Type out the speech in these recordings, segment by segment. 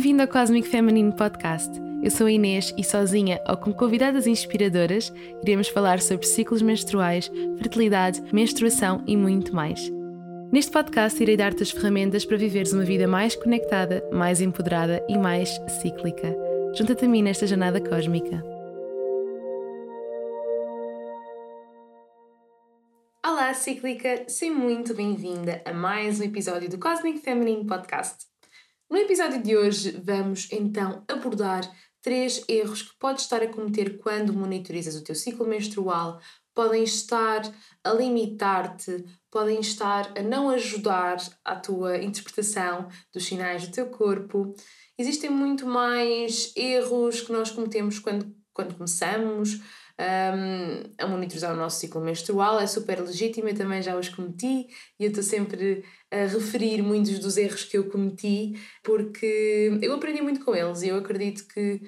Bem-vindo ao Cosmic Feminine Podcast. Eu sou a Inês e sozinha ou com convidadas inspiradoras iremos falar sobre ciclos menstruais, fertilidade, menstruação e muito mais. Neste podcast irei dar-te as ferramentas para viveres uma vida mais conectada, mais empoderada e mais cíclica. Junta-te a mim nesta jornada cósmica. Olá, cíclica! Seja muito bem-vinda a mais um episódio do Cosmic Feminine Podcast. No episódio de hoje, vamos então abordar três erros que podes estar a cometer quando monitorizas o teu ciclo menstrual. Podem estar a limitar-te, podem estar a não ajudar à tua interpretação dos sinais do teu corpo. Existem muito mais erros que nós cometemos quando, quando começamos, um, a monitorizar o nosso ciclo menstrual, é super legítimo, eu também já os cometi e eu estou sempre a referir muitos dos erros que eu cometi porque eu aprendi muito com eles e eu acredito que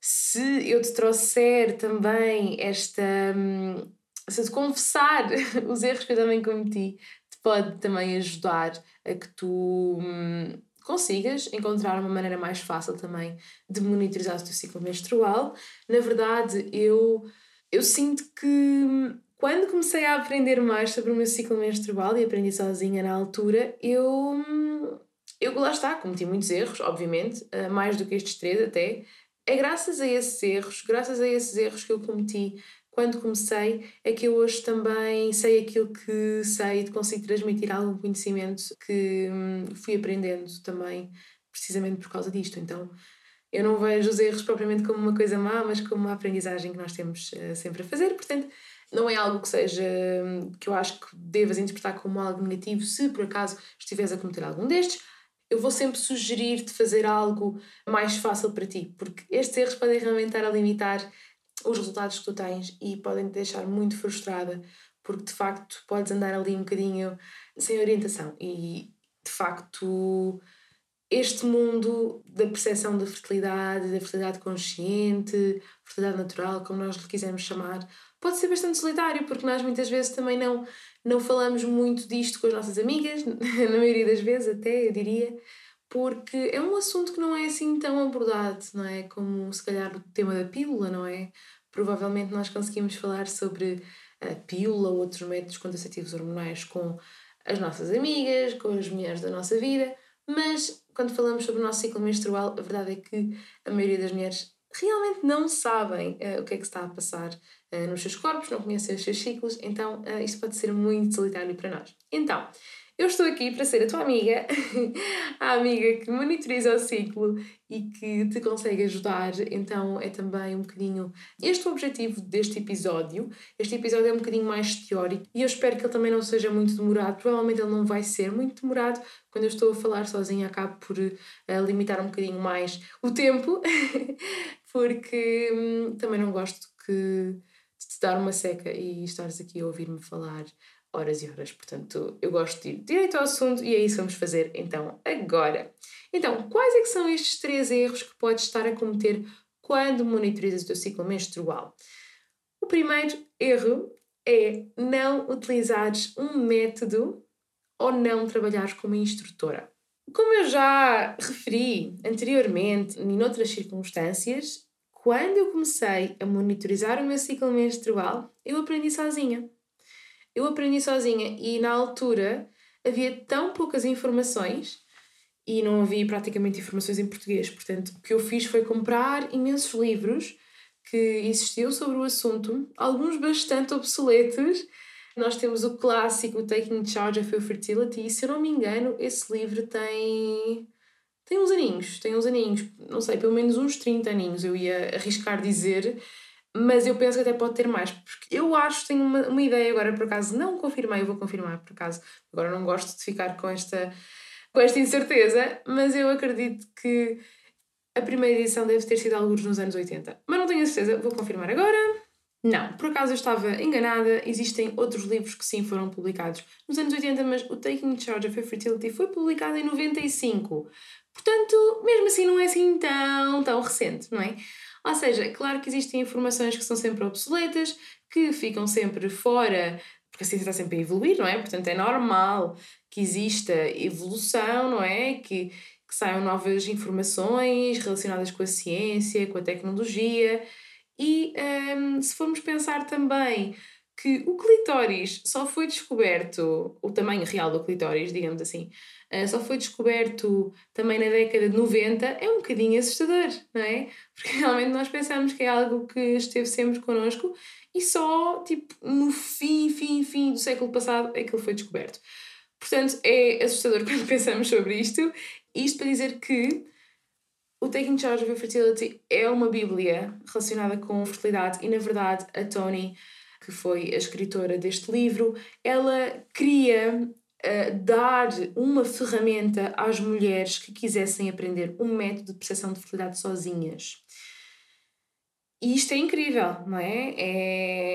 se eu te trouxer também esta. Um, se eu te confessar os erros que eu também cometi, te pode também ajudar a que tu. Consigas encontrar uma maneira mais fácil também de monitorizar o teu ciclo menstrual. Na verdade, eu, eu sinto que quando comecei a aprender mais sobre o meu ciclo menstrual e aprendi sozinha na altura, eu, eu lá está, cometi muitos erros, obviamente, eh, mais do que estes três até. É graças a esses erros, graças a esses erros que eu cometi quando comecei, é que eu hoje também sei aquilo que sei e consigo transmitir algum conhecimento que hum, fui aprendendo também, precisamente por causa disto. Então, eu não vejo os erros propriamente como uma coisa má, mas como uma aprendizagem que nós temos uh, sempre a fazer. Portanto, não é algo que seja hum, que eu acho que devas interpretar como algo negativo se por acaso estiveres a cometer algum destes. Eu vou sempre sugerir-te fazer algo mais fácil para ti, porque estes erros podem realmente estar a limitar os resultados que tu tens e podem te deixar muito frustrada porque de facto podes andar ali um bocadinho sem orientação. E de facto este mundo da percepção da fertilidade, da fertilidade consciente, fertilidade natural, como nós lhe quisermos chamar, pode ser bastante solitário, porque nós muitas vezes também não, não falamos muito disto com as nossas amigas, na maioria das vezes até, eu diria, porque é um assunto que não é assim tão abordado, não é? Como se calhar o tema da pílula, não é? Provavelmente nós conseguimos falar sobre a pílula ou outros métodos contraceptivos hormonais com as nossas amigas, com as mulheres da nossa vida, mas quando falamos sobre o nosso ciclo menstrual, a verdade é que a maioria das mulheres realmente não sabem uh, o que é que está a passar uh, nos seus corpos, não conhecem os seus ciclos, então uh, isto pode ser muito solitário para nós. Então, eu estou aqui para ser a tua amiga, a amiga que monitoriza o ciclo e que te consegue ajudar. Então é também um bocadinho este o objetivo deste episódio. Este episódio é um bocadinho mais teórico e eu espero que ele também não seja muito demorado. Provavelmente ele não vai ser muito demorado. Quando eu estou a falar sozinha, acabo por uh, limitar um bocadinho mais o tempo, porque hum, também não gosto que, de te dar uma seca e estares aqui a ouvir-me falar horas e horas. Portanto, eu gosto de ir direito ao assunto e é isso que vamos fazer então agora. Então, quais é são estes três erros que podes estar a cometer quando monitorizas o teu ciclo menstrual? O primeiro erro é não utilizares um método ou não trabalhares como instrutora. Como eu já referi anteriormente, em outras circunstâncias, quando eu comecei a monitorizar o meu ciclo menstrual, eu aprendi sozinha. Eu aprendi sozinha e na altura havia tão poucas informações e não havia praticamente informações em português. Portanto, o que eu fiz foi comprar imensos livros que existiam sobre o assunto, alguns bastante obsoletos. Nós temos o clássico Taking Charge of Your Fertility e, se eu não me engano, esse livro tem tem uns aninhos, tem uns aninhos, não sei, pelo menos uns 30 aninhos, eu ia arriscar dizer, mas eu penso que até pode ter mais, porque eu acho, tenho uma, uma ideia agora, por acaso, não confirmei, eu vou confirmar, por acaso, agora não gosto de ficar com esta, com esta incerteza, mas eu acredito que a primeira edição deve ter sido alguns nos anos 80, mas não tenho a certeza, vou confirmar agora. Não, por acaso eu estava enganada, existem outros livros que sim foram publicados nos anos 80, mas o Taking Charge of Fertility foi publicado em 95. Portanto, mesmo assim não é assim tão, tão recente, não é? Ou seja, claro que existem informações que são sempre obsoletas, que ficam sempre fora, porque a ciência está sempre a evoluir, não é? Portanto, é normal que exista evolução, não é? Que, que saiam novas informações relacionadas com a ciência, com a tecnologia. E um, se formos pensar também que o clitóris só foi descoberto, o tamanho real do clitóris, digamos assim, uh, só foi descoberto também na década de 90, é um bocadinho assustador, não é? Porque realmente nós pensamos que é algo que esteve sempre connosco e só, tipo, no fim, fim, fim do século passado é que ele foi descoberto. Portanto, é assustador quando pensamos sobre isto. Isto para dizer que o Taking Charge of Fertility é uma bíblia relacionada com fertilidade e, na verdade, a Tony que foi a escritora deste livro, ela queria uh, dar uma ferramenta às mulheres que quisessem aprender um método de percepção de fertilidade sozinhas. E isto é incrível, não é?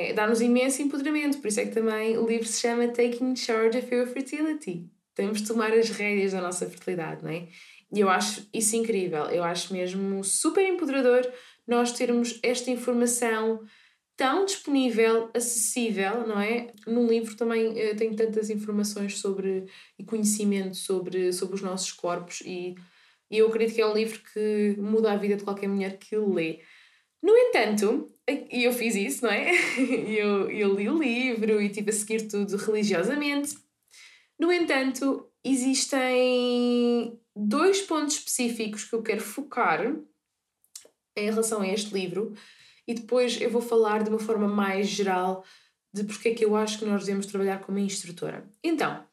é Dá-nos imenso empoderamento, por isso é que também o livro se chama Taking Charge of Your Fertility. Temos de tomar as rédeas da nossa fertilidade, não é? E eu acho isso incrível, eu acho mesmo super empoderador nós termos esta informação tão disponível, acessível, não é? No livro também uh, tem tantas informações sobre e conhecimento sobre, sobre os nossos corpos e, e eu acredito que é um livro que muda a vida de qualquer mulher que o lê. No entanto, e eu fiz isso, não é? eu, eu li o livro e tive a seguir tudo religiosamente. No entanto, existem dois pontos específicos que eu quero focar em relação a este livro e depois eu vou falar de uma forma mais geral de porque é que eu acho que nós devemos trabalhar como instrutora. Então,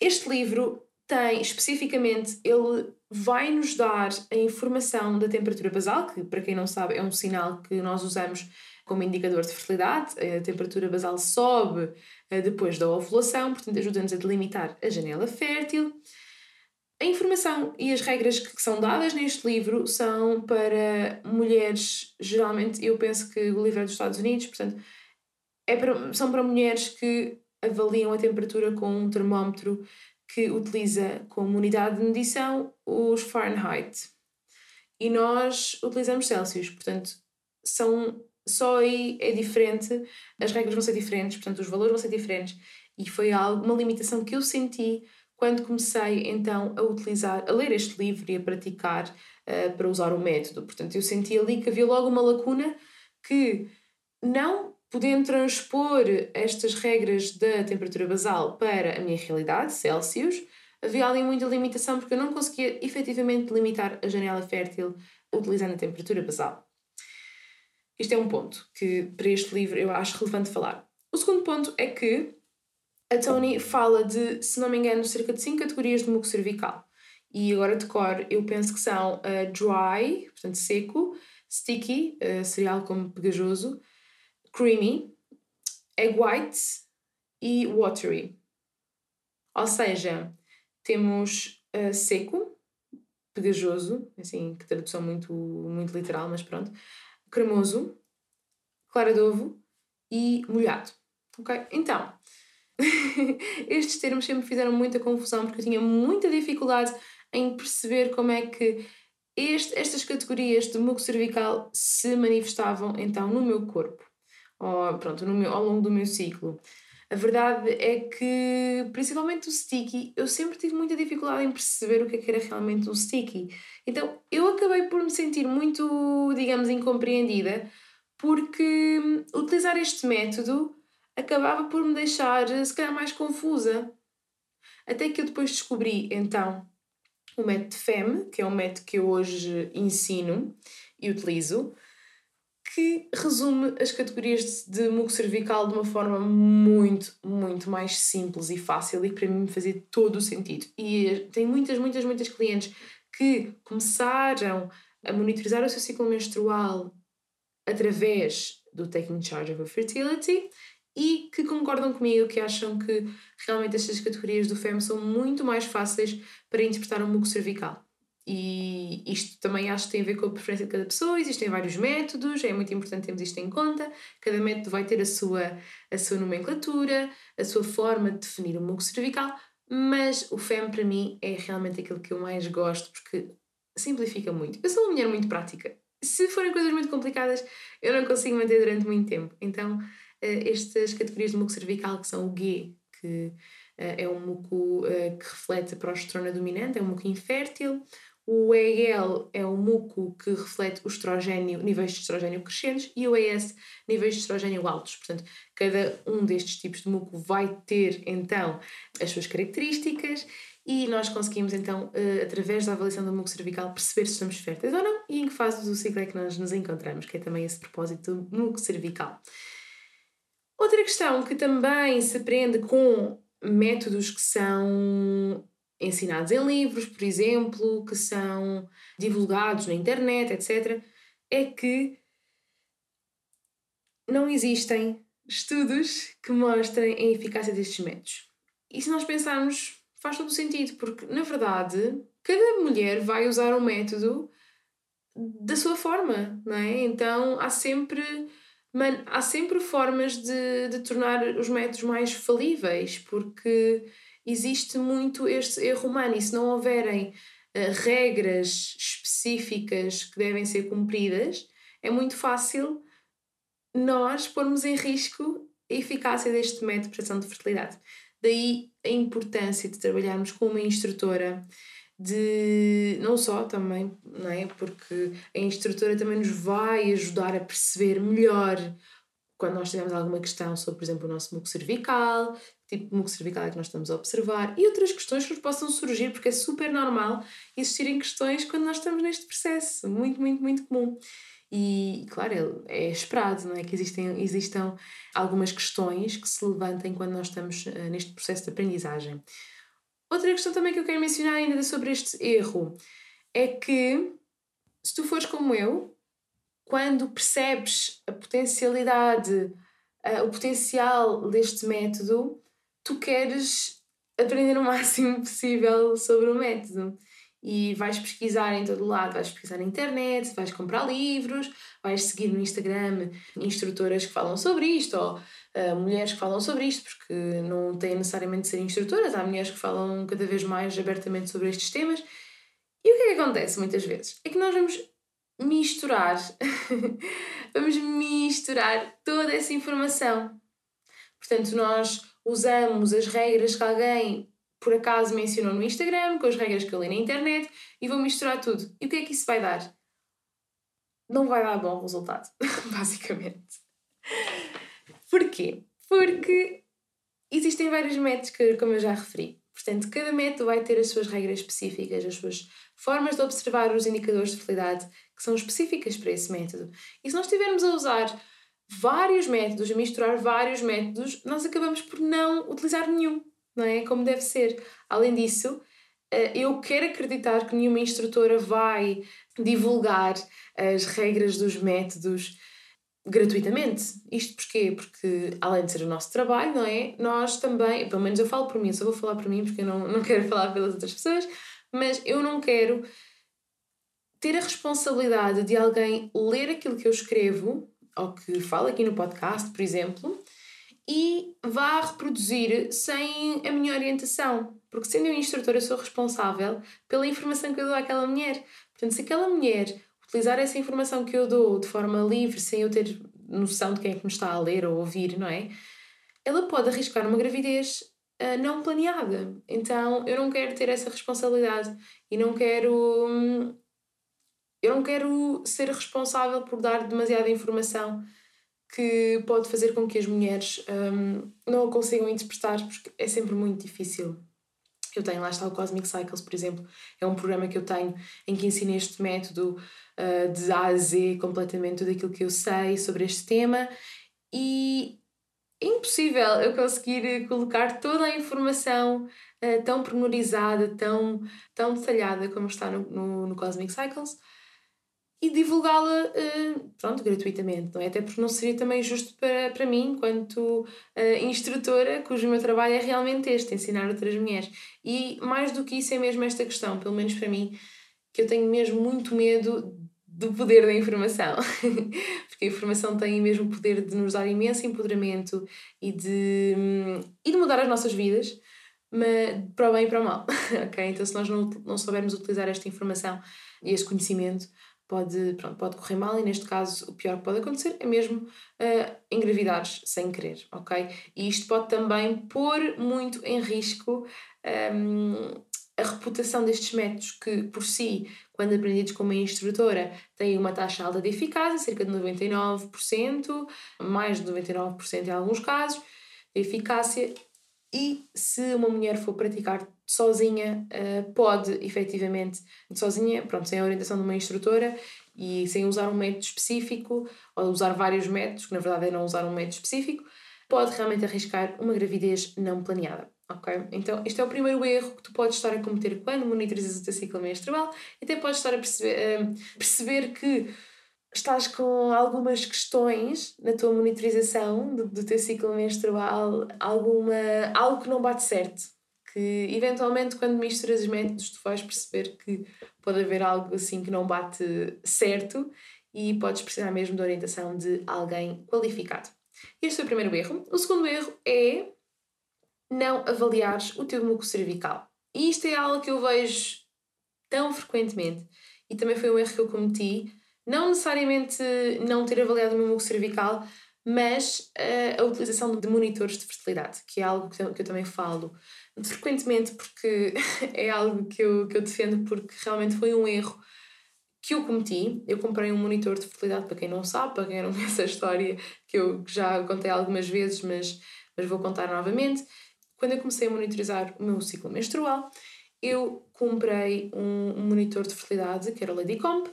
este livro tem especificamente, ele vai nos dar a informação da temperatura basal, que para quem não sabe é um sinal que nós usamos como indicador de fertilidade. A temperatura basal sobe eh, depois da ovulação, portanto ajuda-nos a delimitar a janela fértil. A informação e as regras que são dadas neste livro são para mulheres, geralmente, eu penso que o livro é dos Estados Unidos, portanto, é para, são para mulheres que avaliam a temperatura com um termómetro que utiliza como unidade de medição os Fahrenheit. E nós utilizamos Celsius, portanto, são só aí é diferente, as regras vão ser diferentes, portanto, os valores vão ser diferentes. E foi algo, uma limitação que eu senti quando comecei então a utilizar, a ler este livro e a praticar uh, para usar o método. Portanto, eu senti ali que havia logo uma lacuna que, não podendo transpor estas regras da temperatura basal para a minha realidade, Celsius, havia ali muita limitação porque eu não conseguia efetivamente limitar a janela fértil utilizando a temperatura basal. Isto é um ponto que para este livro eu acho relevante falar. O segundo ponto é que a Tony fala de, se não me engano, cerca de 5 categorias de muco cervical. E agora de cor, eu penso que são uh, dry, portanto seco, sticky, uh, cereal como pegajoso, creamy, egg white e watery. Ou seja, temos uh, seco, pegajoso, assim, que tradução muito, muito literal, mas pronto, cremoso, clara de ovo e molhado. Ok? Então, Estes termos sempre fizeram muita confusão porque eu tinha muita dificuldade em perceber como é que este, estas categorias de muco cervical se manifestavam então no meu corpo, ou, pronto, no meu, ao longo do meu ciclo. A verdade é que, principalmente o sticky, eu sempre tive muita dificuldade em perceber o que, é que era realmente um sticky. Então eu acabei por me sentir muito, digamos, incompreendida, porque hum, utilizar este método acabava por me deixar, se calhar, mais confusa. Até que eu depois descobri, então, o método FEM, que é um método que eu hoje ensino e utilizo, que resume as categorias de muco cervical de uma forma muito, muito mais simples e fácil e que para mim fazia todo o sentido. E tem muitas, muitas, muitas clientes que começaram a monitorizar o seu ciclo menstrual através do Taking Charge of a Fertility e que concordam comigo, que acham que realmente estas categorias do FEM são muito mais fáceis para interpretar um muco cervical. E isto também acho que tem a ver com a preferência de cada pessoa, existem vários métodos, é muito importante termos isto em conta. Cada método vai ter a sua, a sua nomenclatura, a sua forma de definir o muco cervical, mas o FEM para mim é realmente aquilo que eu mais gosto porque simplifica muito. Eu sou uma mulher muito prática. Se forem coisas muito complicadas, eu não consigo manter durante muito tempo. Então, estas categorias de muco cervical, que são o G, que é um muco que reflete a progesterona dominante, é um muco infértil. O EL é o muco que reflete o estrogênio, níveis de estrogênio crescentes e o ES, níveis de estrogênio altos. Portanto, cada um destes tipos de muco vai ter então as suas características e nós conseguimos então, através da avaliação do muco cervical, perceber se estamos férteis ou não e em que fase do ciclo é que nós nos encontramos, que é também esse propósito do muco cervical. Outra questão que também se aprende com métodos que são ensinados em livros, por exemplo, que são divulgados na internet, etc., é que não existem estudos que mostrem a eficácia destes métodos. E se nós pensarmos, faz todo sentido, porque na verdade cada mulher vai usar um método da sua forma, não é? Então há sempre, man, há sempre formas de, de tornar os métodos mais falíveis, porque existe muito este erro humano e se não houverem uh, regras específicas que devem ser cumpridas, é muito fácil nós pormos em risco a eficácia deste método de prestação de fertilidade. Daí a importância de trabalharmos com uma instrutora de não só também, não é? Porque a instrutora também nos vai ajudar a perceber melhor quando nós tivermos alguma questão sobre, por exemplo, o nosso muco cervical, tipo de muco cervical é que nós estamos a observar e outras questões que nos possam surgir, porque é super normal existirem questões quando nós estamos neste processo, muito, muito, muito comum. E, claro, é esperado não é? que existem, existam algumas questões que se levantem quando nós estamos uh, neste processo de aprendizagem. Outra questão também que eu quero mencionar ainda sobre este erro é que, se tu fores como eu, quando percebes a potencialidade, uh, o potencial deste método, tu queres aprender o máximo possível sobre o método. E vais pesquisar em todo lado, vais pesquisar na internet, vais comprar livros, vais seguir no Instagram instrutoras que falam sobre isto, ou mulheres que falam sobre isto, porque não têm necessariamente de ser instrutoras, há mulheres que falam cada vez mais abertamente sobre estes temas. E o que é que acontece muitas vezes? É que nós vamos misturar, vamos misturar toda essa informação. Portanto, nós usamos as regras que alguém por acaso mencionou no Instagram, com as regras que eu li na internet e vou misturar tudo. E o que é que isso vai dar? Não vai dar bom resultado, basicamente. Porquê? Porque existem vários métodos como eu já referi. Portanto, cada método vai ter as suas regras específicas, as suas formas de observar os indicadores de fertilidade que são específicas para esse método. E se nós estivermos a usar vários métodos, a misturar vários métodos, nós acabamos por não utilizar nenhum, não é? Como deve ser. Além disso, eh, eu quero acreditar que nenhuma instrutora vai divulgar as regras dos métodos gratuitamente. Isto porquê? Porque, além de ser o nosso trabalho, não é? Nós também, pelo menos eu falo por mim, só vou falar por mim porque eu não, não quero falar pelas outras pessoas, mas eu não quero ter a responsabilidade de alguém ler aquilo que eu escrevo, ou que falo aqui no podcast, por exemplo, e vá reproduzir sem a minha orientação. Porque sendo eu instrutora, sou responsável pela informação que eu dou àquela mulher. Portanto, se aquela mulher utilizar essa informação que eu dou de forma livre, sem eu ter noção de quem é que me está a ler ou ouvir, não é? Ela pode arriscar uma gravidez uh, não planeada. Então, eu não quero ter essa responsabilidade e não quero. Hum, eu não quero ser responsável por dar demasiada informação que pode fazer com que as mulheres um, não a consigam interpretar, porque é sempre muito difícil. Eu tenho, lá está o Cosmic Cycles, por exemplo, é um programa que eu tenho em que ensino este método uh, de A a Z, completamente tudo aquilo que eu sei sobre este tema, e é impossível eu conseguir colocar toda a informação uh, tão pormenorizada, tão, tão detalhada como está no, no, no Cosmic Cycles e divulgá-la uh, pronto, gratuitamente, não é? Até porque não seria também justo para, para mim, enquanto uh, instrutora, cujo meu trabalho é realmente este, ensinar outras mulheres. E mais do que isso é mesmo esta questão, pelo menos para mim, que eu tenho mesmo muito medo do poder da informação. porque a informação tem mesmo o poder de nos dar imenso empoderamento e de, e de mudar as nossas vidas, mas para o bem e para o mal, ok? Então se nós não, não soubermos utilizar esta informação e este conhecimento, pode, pronto, pode correr mal e neste caso o pior que pode acontecer é mesmo uh, engravidares sem querer, ok? E isto pode também pôr muito em risco um, a reputação destes métodos que, por si, quando aprendidos com uma instrutora, têm uma taxa alta de eficácia, cerca de 99%, mais de 99% em alguns casos, de eficácia, e se uma mulher for praticar sozinha, uh, pode efetivamente, sozinha, pronto, sem a orientação de uma instrutora e sem usar um método específico, ou usar vários métodos, que na verdade é não usar um método específico, pode realmente arriscar uma gravidez não planeada. Ok? Então, este é o primeiro erro que tu podes estar a cometer quando monitorizas o teu ciclo menstrual e até podes estar a perceber, uh, perceber que estás com algumas questões na tua monitorização do, do teu ciclo menstrual, alguma, algo que não bate certo. Que eventualmente, quando misturas os métodos, tu vais perceber que pode haver algo assim que não bate certo e podes precisar mesmo da orientação de alguém qualificado. Este é o primeiro erro. O segundo erro é não avaliares o teu muco cervical. E isto é algo que eu vejo tão frequentemente e também foi um erro que eu cometi não necessariamente não ter avaliado o meu muco cervical, mas uh, a utilização de monitores de fertilidade, que é algo que eu, que eu também falo frequentemente, porque é algo que eu, que eu defendo, porque realmente foi um erro que eu cometi. Eu comprei um monitor de fertilidade, para quem não sabe, para quem não conhece a história, que eu já contei algumas vezes, mas, mas vou contar novamente. Quando eu comecei a monitorizar o meu ciclo menstrual, eu comprei um, monitor de fertilidade, que era o Ladycomp,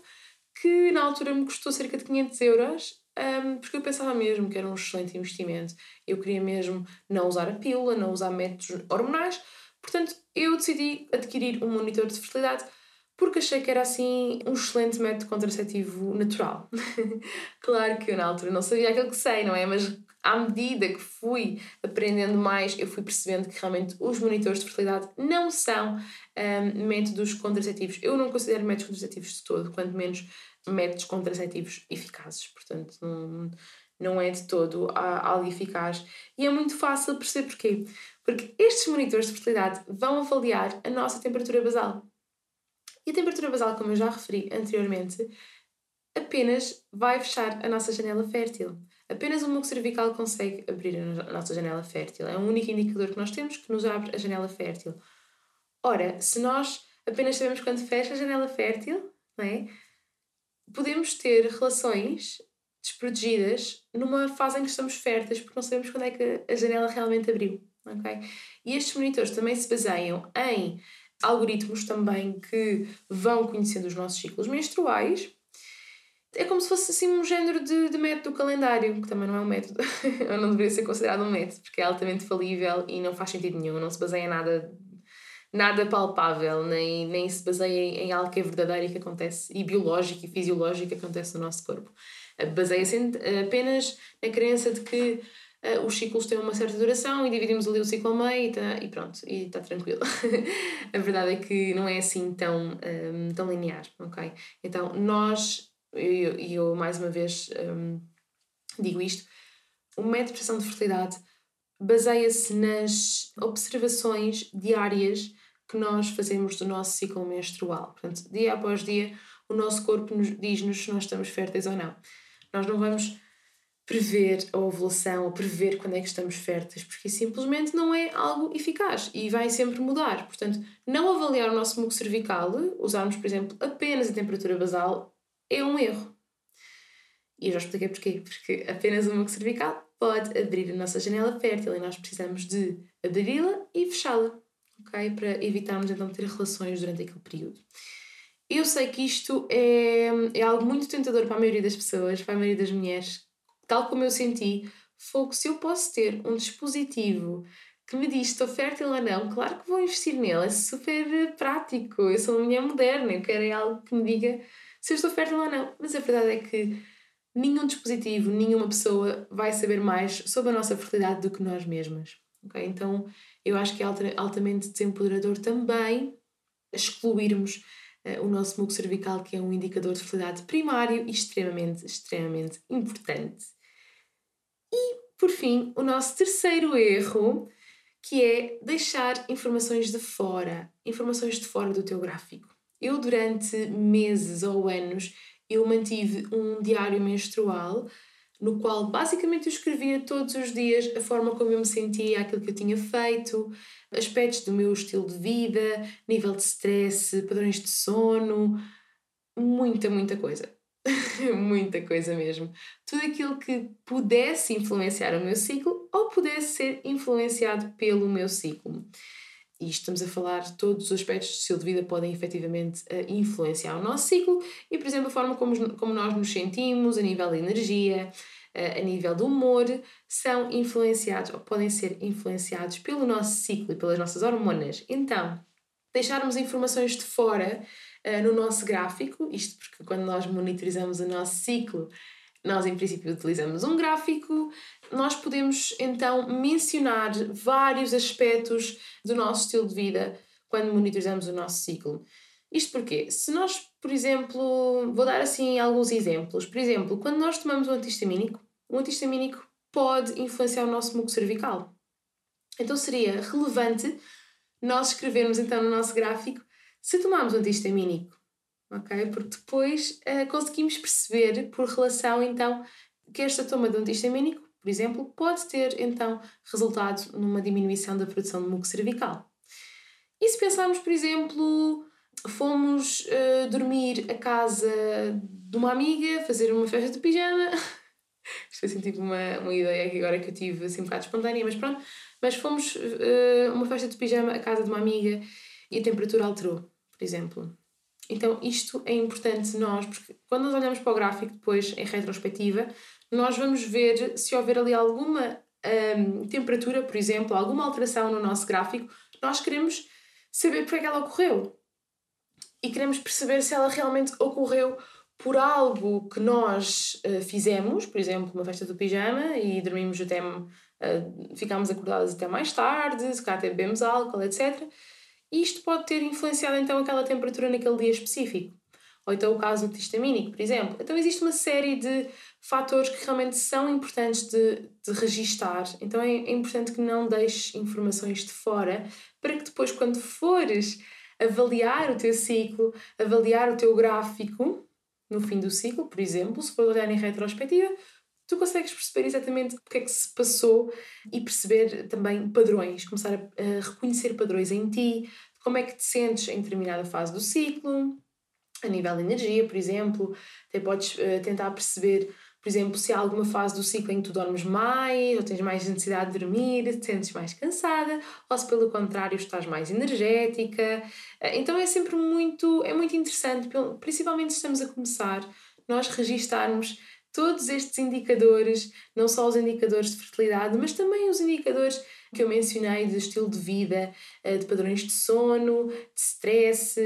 que na altura me custou cerca de 500 euros, um, porque eu pensava mesmo que era um excelente investimento. Eu queria mesmo não usar a pílula, não usar métodos hormonais, portanto eu decidi adquirir um monitor de fertilidade porque achei que era assim um excelente método contraceptivo natural. claro que eu na altura não sabia aquilo que sei, não é? Mas à medida que fui aprendendo mais, eu fui percebendo que realmente os monitores de fertilidade não são um, métodos contraceptivos. Eu não considero métodos contraceptivos de todo, quanto menos métodos contraceptivos eficazes. Portanto, não, não é de todo algo eficaz. E é muito fácil perceber porquê. Porque estes monitores de fertilidade vão avaliar a nossa temperatura basal. E a temperatura basal, como eu já referi anteriormente, apenas vai fechar a nossa janela fértil. Apenas o muco cervical consegue abrir a nossa janela fértil. É o único indicador que nós temos que nos abre a janela fértil. Ora, se nós apenas sabemos quando fecha a janela fértil, não é? podemos ter relações desprotegidas numa fase em que estamos férteis, porque não sabemos quando é que a janela realmente abriu. Okay? E estes monitores também se baseiam em algoritmos também que vão conhecendo os nossos ciclos menstruais. É como se fosse assim um género de, de método do calendário, que também não é um método, ou não deveria ser considerado um método, porque é altamente falível e não faz sentido nenhum, não se baseia em nada nada palpável, nem, nem se baseia em, algo que é verdadeiro e que acontece, e biológico e fisiológico que acontece no nosso corpo. Eh, baseia-se apenas na crença de que uh, os ciclos têm uma certa duração e dividimos ali o ciclo ao meio e, tá, e pronto, e está tranquilo. a verdade é que não é assim tão, um, tão linear, ok? Então, nós, e eu, eu, mais uma vez um, digo isto, o método de prestação de fertilidade baseia-se nas observações diárias que nós fazemos do nosso ciclo menstrual. Portanto, dia após dia, o nosso corpo diz-nos se nós estamos férteis ou não. Nós não vamos prever a ovulação ou prever quando é que estamos férteis, porque simplesmente não é algo eficaz e vai sempre mudar. Portanto, não avaliar o nosso muco cervical, usarmos, por exemplo, apenas a temperatura basal, é um erro. E eu já expliquei porquê. Porque apenas o muco cervical pode abrir a nossa janela fértil e nós precisamos de abri-la e fechá-la ok? Para evitarmos então ter relações durante aquele período. Eu sei que isto é, é algo muito tentador para a maioria das pessoas, para a maioria das mulheres, tal como eu senti. Fogo, se eu posso ter um dispositivo que me diz se estou fértil ou não, claro que vou investir nele, é super prático. Eu sou uma mulher moderna, eu quero é algo que me diga se eu estou fértil ou não. Mas a verdade é que nenhum dispositivo, nenhuma pessoa vai saber mais sobre a nossa fertilidade do que nós mesmas. Okay? Então eu acho que é altamente desempoderador também excluirmos uh, o nosso muco cervical, que é um indicador de fertilidade primário e extremamente, extremamente importante. E, por fim, o nosso terceiro erro, que é deixar informações de fora, informações de fora do teu gráfico. Eu, durante meses ou anos, eu mantive um diário menstrual no qual basicamente eu escrevia todos os dias a forma como eu me sentia, aquilo que eu tinha feito, aspectos do meu estilo de vida, nível de stress, padrões de sono, muita, muita coisa. muita coisa mesmo. Tudo aquilo que pudesse influenciar o meu ciclo ou pudesse ser influenciado pelo meu ciclo. E estamos a falar todos os aspectos do estilo de vida podem efetivamente eh, influenciar o nosso ciclo e, por exemplo, a forma como, como nós nos sentimos, a nível de energia, eh, a nível do humor, são influenciados ou podem ser influenciados pelo nosso ciclo e pelas nossas hormonas. Então, deixarmos informações de fora uh, no nosso gráfico, isto porque quando nós monitorizamos o nosso ciclo, nós em princípio utilizamos um gráfico, nós podemos então mencionar vários aspectos do nosso estilo de vida quando monitorizamos o nosso ciclo. Isto porque, se nós, por exemplo, vou dar assim alguns exemplos. Por exemplo, quando nós tomamos um antihistamínico, um antihistamínico pode influenciar o nosso muco cervical. Então seria relevante nós escrevermos então no nosso gráfico se tomarmos um antihistamínico, ok? Porque depois uh, conseguimos perceber por relação então que esta toma de um antihistamínico, por exemplo, pode ter então resultado numa diminuição da produção de muco cervical. E se pensarmos, por exemplo, fomos uh, dormir a casa de uma amiga, fazer uma festa de pijama. Isto foi assim tipo uma, uma ideia que agora que eu tive assim um bocado espontânea, mas pronto. Mas fomos uh, uma festa de pijama à casa de uma amiga e a temperatura alterou, por exemplo. Então, isto é importante nós, porque quando nós olhamos para o gráfico depois, em retrospectiva, nós vamos ver se houver ali alguma um, temperatura, por exemplo, alguma alteração no nosso gráfico, nós queremos saber porque é que ela ocorreu. E queremos perceber se ela realmente ocorreu por algo que nós uh, fizemos, por exemplo, uma festa do pijama e dormimos até. Uh, ficámos acordadas até mais tarde, se calhar até bebemos álcool, etc e isto pode ter influenciado então aquela temperatura naquele dia específico. Ou então o caso do histamínico, por exemplo. Então existe uma série de fatores que realmente são importantes de, de registar. Então é, é importante que não deixes informações de fora para que depois, quando fores avaliar o teu ciclo, avaliar o teu gráfico no fim do ciclo, por exemplo, se for olhar em retrospectiva, tu consegues perceber exatamente o que é que se passou e perceber também padrões, começar a, a reconhecer padrões em ti, como é que te sentes em determinada fase do ciclo, a nível de energia, por exemplo, até podes uh, tentar perceber, por exemplo, se há alguma fase do ciclo em que tu dormes mais, ou tens mais necessidade de dormir, te sentes mais cansada, ou se pelo contrário estás mais energética. Uh, então é sempre muito, é muito interessante, principalmente se estamos a começar, nós registarmos todos estes indicadores, não só os indicadores de fertilidade, mas também os indicadores que eu mencionei de estilo de vida, eh, de padrões de sono, de stress,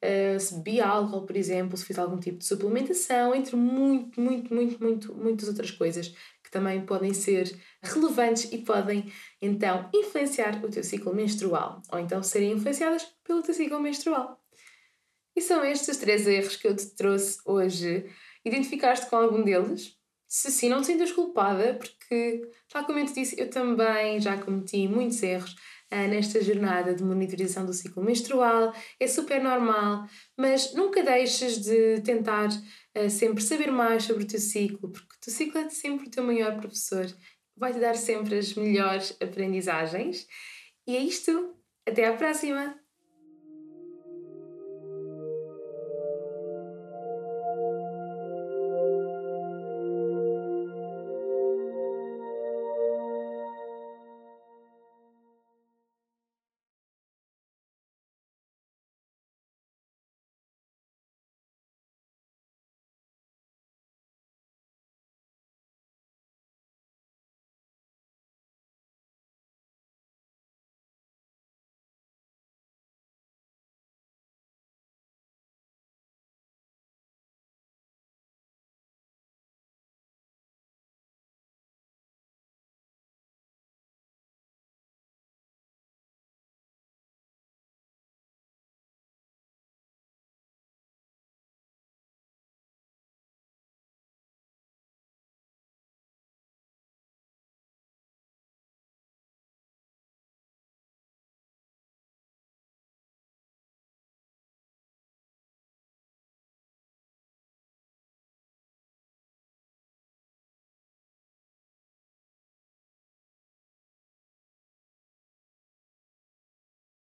eh, se bebi álcool, por exemplo, se fiz algum tipo de suplementação, entre muito, muito, muito, muito, muitas outras coisas que também podem ser relevantes e podem então influenciar o teu ciclo menstrual, ou então serem influenciadas pelo teu ciclo menstrual. E são estes três erros que eu te trouxe hoje Identificaste com algum deles? Se sim, não te sintas culpada, porque, tal como eu te disse, eu também já cometi muitos erros uh, nesta jornada de monitorização do ciclo menstrual. É super normal, mas nunca deixes de tentar uh, sempre saber mais sobre o teu ciclo, porque o teu ciclo é sempre o teu maior professor. Vai-te dar sempre as melhores aprendizagens. E é isto. Até à próxima!